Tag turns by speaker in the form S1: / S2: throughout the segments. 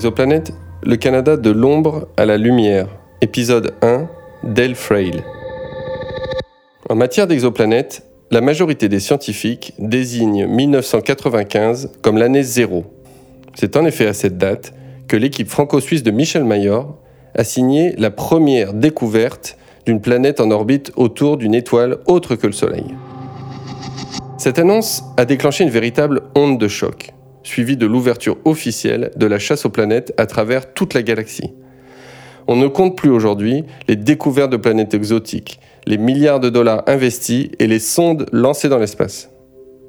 S1: Exoplanète, le Canada de l'ombre à la lumière. Épisode 1, Del Frail. En matière d'exoplanètes, la majorité des scientifiques désignent 1995 comme l'année zéro. C'est en effet à cette date que l'équipe franco-suisse de Michel Mayor a signé la première découverte d'une planète en orbite autour d'une étoile autre que le Soleil. Cette annonce a déclenché une véritable onde de choc, suivie de l'ouverture officielle de la chasse aux planètes à travers toute la galaxie. On ne compte plus aujourd'hui les découvertes de planètes exotiques, les milliards de dollars investis et les sondes lancées dans l'espace.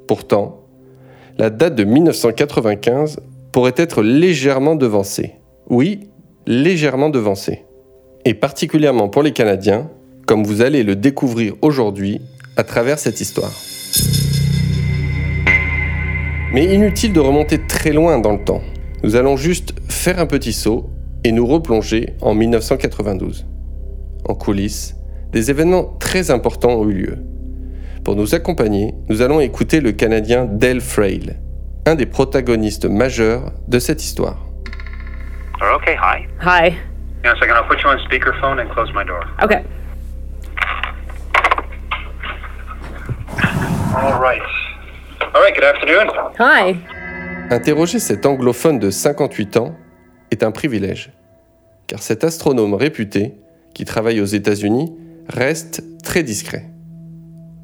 S1: Pourtant, la date de 1995 pourrait être légèrement devancée. Oui, légèrement devancée. Et particulièrement pour les Canadiens, comme vous allez le découvrir aujourd'hui à travers cette histoire. Mais inutile de remonter très loin dans le temps. Nous allons juste faire un petit saut et nous replonger en 1992. En coulisses, des événements très importants ont eu lieu. Pour nous accompagner, nous allons écouter le Canadien Del Frail, un des protagonistes majeurs de cette histoire.
S2: Okay, hi.
S3: Hi.
S2: Yeah, a second. I'll put you on speakerphone and close my door.
S3: Okay.
S2: All right. All right, good afternoon.
S3: Hi.
S1: Interroger cet anglophone de 58 ans est un privilège, car cet astronome réputé, qui travaille aux États-Unis, reste très discret.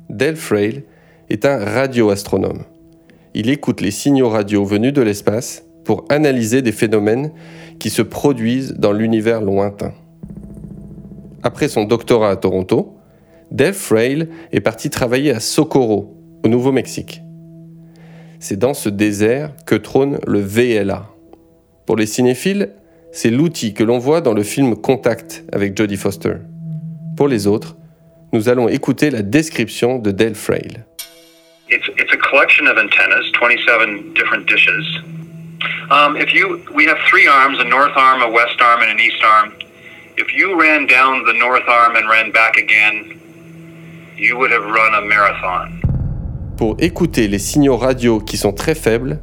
S1: Del Frail est un radioastronome. Il écoute les signaux radio venus de l'espace pour analyser des phénomènes qui se produisent dans l'univers lointain. Après son doctorat à Toronto, Del Frail est parti travailler à Socorro, au Nouveau-Mexique. C'est dans ce désert que trône le VLA. Pour les cinéphiles, c'est l'outil que l'on voit dans le film Contact avec Jodie Foster. Pour les autres, nous allons écouter la description de Del Frail.
S2: It's, it's a collection of antennas, 27 different dishes. Um, if you, we have three arms, a north arm, a west arm, and an east arm. If you ran down the north arm and ran back again, you would have run a marathon.
S1: Pour écouter les signaux radio qui sont très faibles,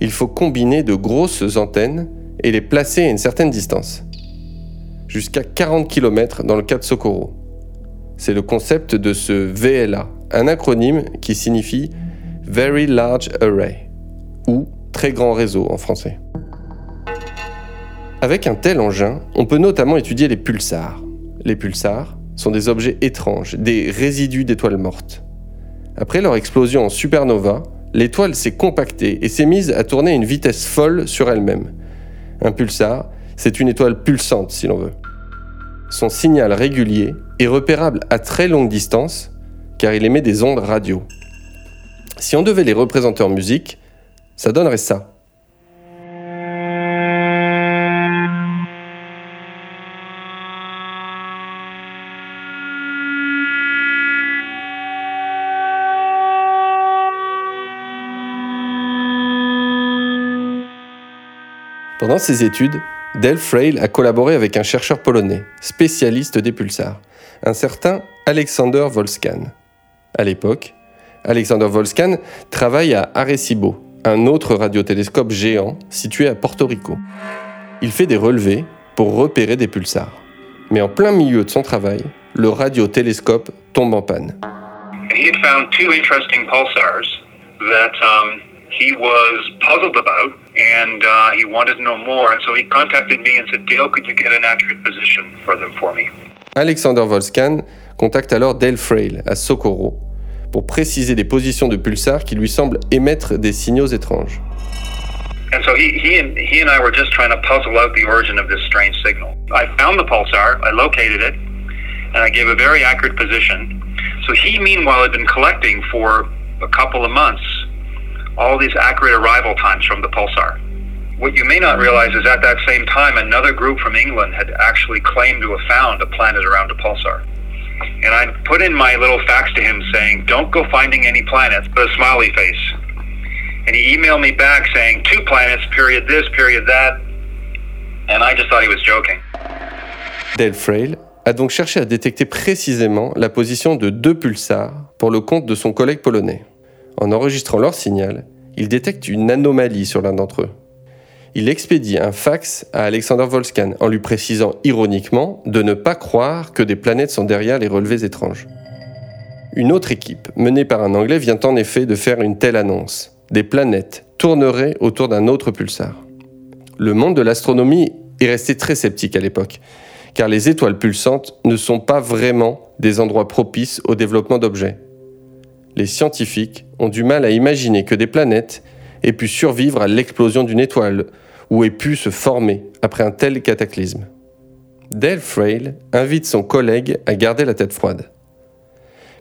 S1: il faut combiner de grosses antennes et les placer à une certaine distance. Jusqu'à 40 km dans le cas de Socorro. C'est le concept de ce VLA, un acronyme qui signifie Very Large Array, ou très grand réseau en français. Avec un tel engin, on peut notamment étudier les pulsars. Les pulsars sont des objets étranges, des résidus d'étoiles mortes. Après leur explosion en supernova, l'étoile s'est compactée et s'est mise à tourner à une vitesse folle sur elle-même. Un pulsar, c'est une étoile pulsante si l'on veut. Son signal régulier est repérable à très longue distance car il émet des ondes radio. Si on devait les représenter en musique, ça donnerait ça. Pendant ses études, Del Frail a collaboré avec un chercheur polonais, spécialiste des pulsars, un certain Alexander Volskan. À l'époque, Alexander Volskan travaille à Arecibo, un autre radiotélescope géant situé à Porto Rico. Il fait des relevés pour repérer des pulsars. Mais en plein milieu de son travail, le radiotélescope tombe en panne.
S2: He was puzzled about, and uh, he wanted to know more. And so he contacted me and said, Dale, could you get an accurate position for them for me?
S1: Alexander Volskan contacte alors Dale Frail à Socorro pour préciser des positions de pulsars qui lui semblent émettre des signaux étranges.
S2: And so he, he, and, he and I were just trying to puzzle out the origin of this strange signal. I found the pulsar, I located it, and I gave a very accurate position. So he, meanwhile, had been collecting for a couple of months all these accurate arrival times from the pulsar. What you may not realize is at that same time, another group from England had actually claimed to have found a planet around a pulsar. And I put in my little fax to him saying, don't go finding any planets, but a smiley face. And he emailed me back saying, two planets, period this, period that. And I just thought he was joking.
S1: Frail a donc cherché à détecter précisément la position de deux pulsars pour le compte de son collègue polonais. En enregistrant leur signal, il détecte une anomalie sur l'un d'entre eux. il expédie un fax à Alexander Volskan en lui précisant ironiquement de ne pas croire que des planètes sont derrière les relevés étranges. Une autre équipe, menée par un Anglais, vient en effet de faire une telle annonce. Des planètes tourneraient autour d'un autre pulsar. Le monde de l'astronomie est resté très sceptique à l'époque, car les étoiles pulsantes ne sont pas vraiment des endroits propices au développement d'objets. Les scientifiques ont du mal à imaginer que des planètes aient pu survivre à l'explosion d'une étoile ou aient pu se former après un tel cataclysme. Dale Frail invite son collègue à garder la tête froide.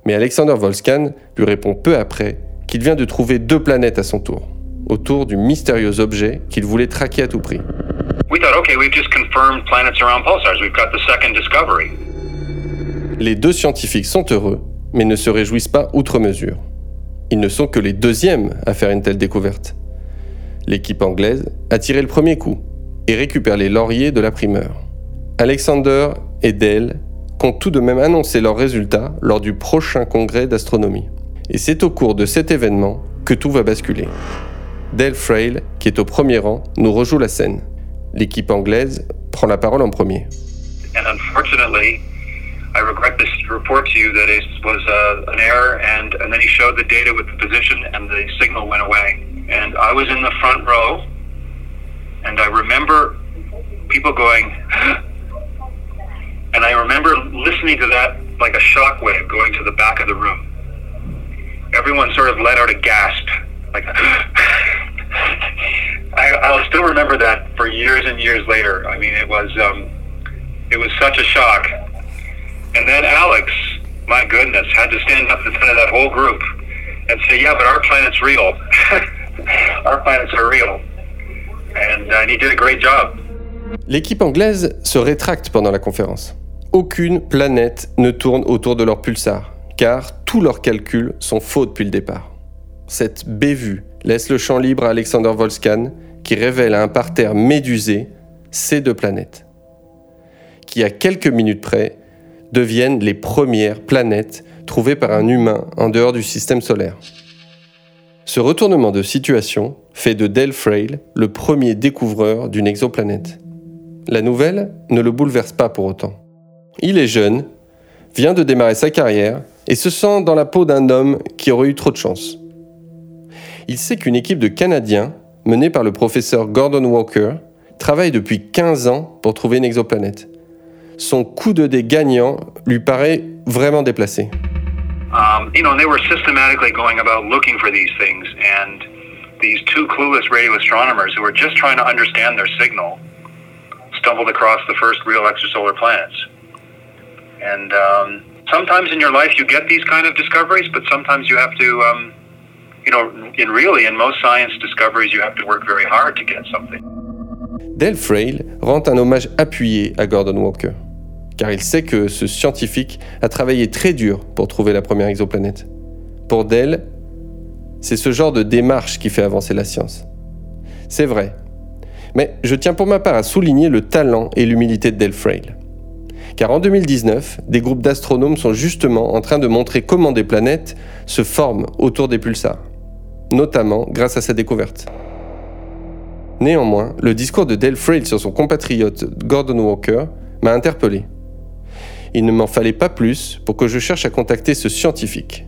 S1: Mais Alexander Volskan lui répond peu après qu'il vient de trouver deux planètes à son tour, autour du mystérieux objet qu'il voulait traquer à tout prix. Les deux scientifiques sont heureux, mais ne se réjouissent pas outre mesure. Ils ne sont que les deuxièmes à faire une telle découverte. L'équipe anglaise a tiré le premier coup et récupère les lauriers de la primeur. Alexander et Dale comptent tout de même annoncer leurs résultats lors du prochain congrès d'astronomie. Et c'est au cours de cet événement que tout va basculer. Dale Frail, qui est au premier rang, nous rejoue la scène. L'équipe anglaise prend la parole en premier.
S2: I regret this report to you that it was uh, an error, and, and then he showed the data with the position, and the signal went away. And I was in the front row, and I remember people going, and I remember listening to that like a shockwave going to the back of the room. Everyone sort of let out a gasp, like. I, I'll still remember that for years and years later. I mean, it was um, it was such a shock and then Alex, my goodness, had to stand up in front of that whole group and say, yeah, but our planet's real. our planets are real. And, uh, he did a great job.
S1: L'équipe anglaise se rétracte pendant la conférence. Aucune planète ne tourne autour de leur pulsar, car tous leurs calculs sont faux depuis le départ. Cette bévue laisse le champ libre à Alexander Volskan, qui révèle à un parterre médusé ces deux planètes, qui à quelques minutes près deviennent les premières planètes trouvées par un humain en dehors du système solaire. Ce retournement de situation fait de Del Frail le premier découvreur d'une exoplanète. La nouvelle ne le bouleverse pas pour autant. Il est jeune, vient de démarrer sa carrière et se sent dans la peau d'un homme qui aurait eu trop de chance. Il sait qu'une équipe de Canadiens, menée par le professeur Gordon Walker, travaille depuis 15 ans pour trouver une exoplanète son coup de dé gagnant lui paraît vraiment déplacé.
S2: Um, you know, they were systematically going about looking for these things, and these two clueless radio astronomers who were just trying to understand their signal stumbled across the first real extrasolar planets. And um, sometimes in your life you get these kind of discoveries, but sometimes you have to, um, you know, in really in most science discoveries you have to work very hard to get something.
S1: Del Frail rend un hommage appuyé à Gordon Walker car il sait que ce scientifique a travaillé très dur pour trouver la première exoplanète. Pour Dell, c'est ce genre de démarche qui fait avancer la science. C'est vrai. Mais je tiens pour ma part à souligner le talent et l'humilité de Del Frail. Car en 2019, des groupes d'astronomes sont justement en train de montrer comment des planètes se forment autour des pulsars, notamment grâce à sa découverte. Néanmoins, le discours de Del Frail sur son compatriote Gordon Walker m'a interpellé il ne m'en fallait pas plus pour que je cherche à contacter ce scientifique.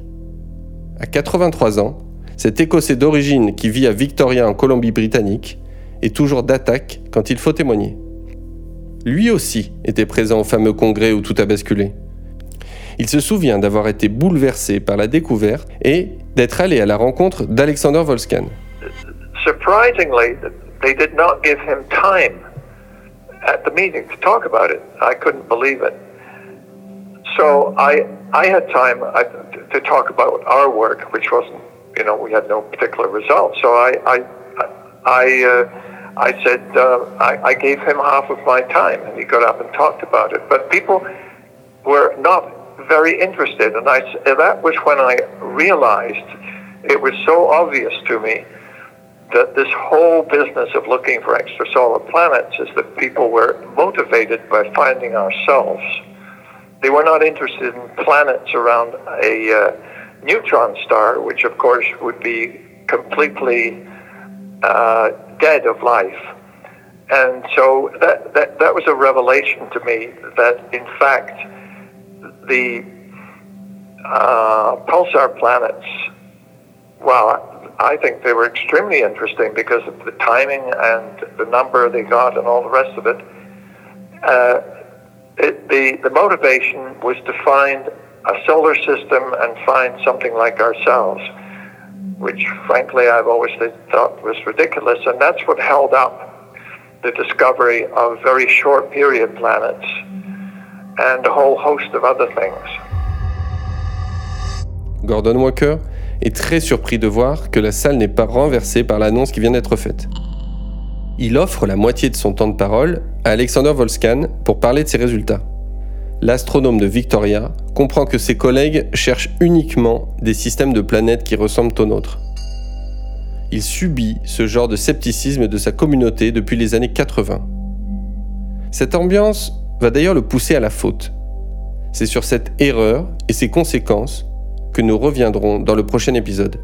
S1: À 83 ans, cet Écossais d'origine qui vit à Victoria en Colombie-Britannique est toujours d'attaque quand il faut témoigner. Lui aussi était présent au fameux congrès où tout a basculé. Il se souvient d'avoir été bouleversé par la découverte et d'être allé à la rencontre d'Alexander Volskan.
S3: Surprisingly, they did not give him time at the meeting to talk about it. I couldn't believe it. So I I had time uh, to talk about our work, which wasn't you know we had no particular results. So I I I uh, I said uh, I, I gave him half of my time, and he got up and talked about it. But people were not very interested, and I that was when I realized it was so obvious to me that this whole business of looking for extrasolar planets is that people were motivated by finding ourselves they were not interested in planets around a uh, neutron star, which of course would be completely uh, dead of life. And so that, that, that was a revelation to me that, in fact, the uh, pulsar planets, well, I think they were extremely interesting because of the timing and the number they got and all the rest of it. Uh, it the, the motivation was to find a solar system and find something like ourselves, which frankly I've always thought was ridiculous. And that's what held up the discovery of very short period planets and a whole host of other things.
S1: Gordon Walker est très surpris de voir que la salle n'est pas renversée par l'annonce qui vient d'être faite. Il offre la moitié de son temps de parole à Alexander Volskan pour parler de ses résultats. L'astronome de Victoria comprend que ses collègues cherchent uniquement des systèmes de planètes qui ressemblent aux nôtres. Il subit ce genre de scepticisme de sa communauté depuis les années 80. Cette ambiance va d'ailleurs le pousser à la faute. C'est sur cette erreur et ses conséquences que nous reviendrons dans le prochain épisode.